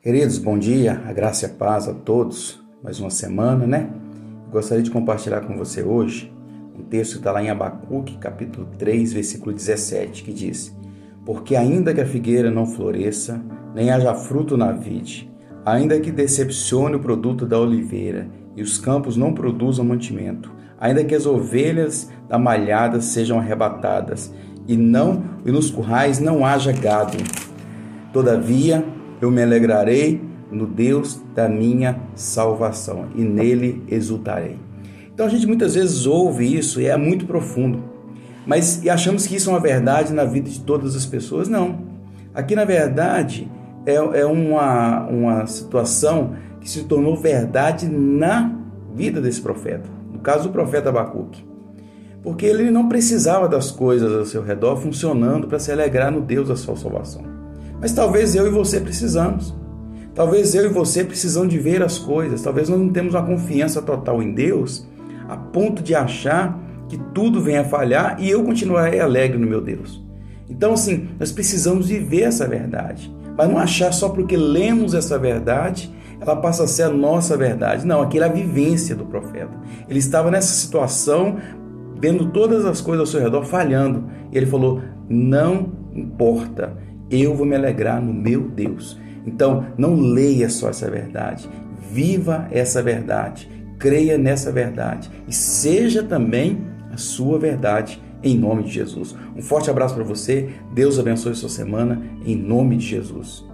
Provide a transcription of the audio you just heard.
Queridos, bom dia, a graça e a paz a todos. Mais uma semana, né? Gostaria de compartilhar com você hoje um texto que está lá em Abacuque, capítulo 3, versículo 17, que diz: Porque ainda que a figueira não floresça, nem haja fruto na vide, ainda que decepcione o produto da oliveira e os campos não produzam mantimento, ainda que as ovelhas da malhada sejam arrebatadas e não e nos currais não haja gado, todavia eu me alegrarei no Deus da minha salvação e nele exultarei. Então a gente muitas vezes ouve isso e é muito profundo, mas e achamos que isso é uma verdade na vida de todas as pessoas. Não. Aqui na verdade é, é uma, uma situação que se tornou verdade na vida desse profeta, no caso do profeta Abacuque. Porque ele não precisava das coisas ao seu redor funcionando para se alegrar no Deus da sua salvação. Mas talvez eu e você precisamos. Talvez eu e você precisam de ver as coisas. Talvez nós não temos uma confiança total em Deus a ponto de achar que tudo venha a falhar e eu continuarei alegre no meu Deus. Então, assim, nós precisamos viver essa verdade, mas não achar só porque lemos essa verdade, ela passa a ser a nossa verdade. Não, aquilo é a vivência do profeta. Ele estava nessa situação, vendo todas as coisas ao seu redor falhando, e ele falou: Não importa, eu vou me alegrar no meu Deus. Então, não leia só essa verdade, viva essa verdade, creia nessa verdade e seja também a sua verdade em nome de Jesus. Um forte abraço para você, Deus abençoe sua semana em nome de Jesus.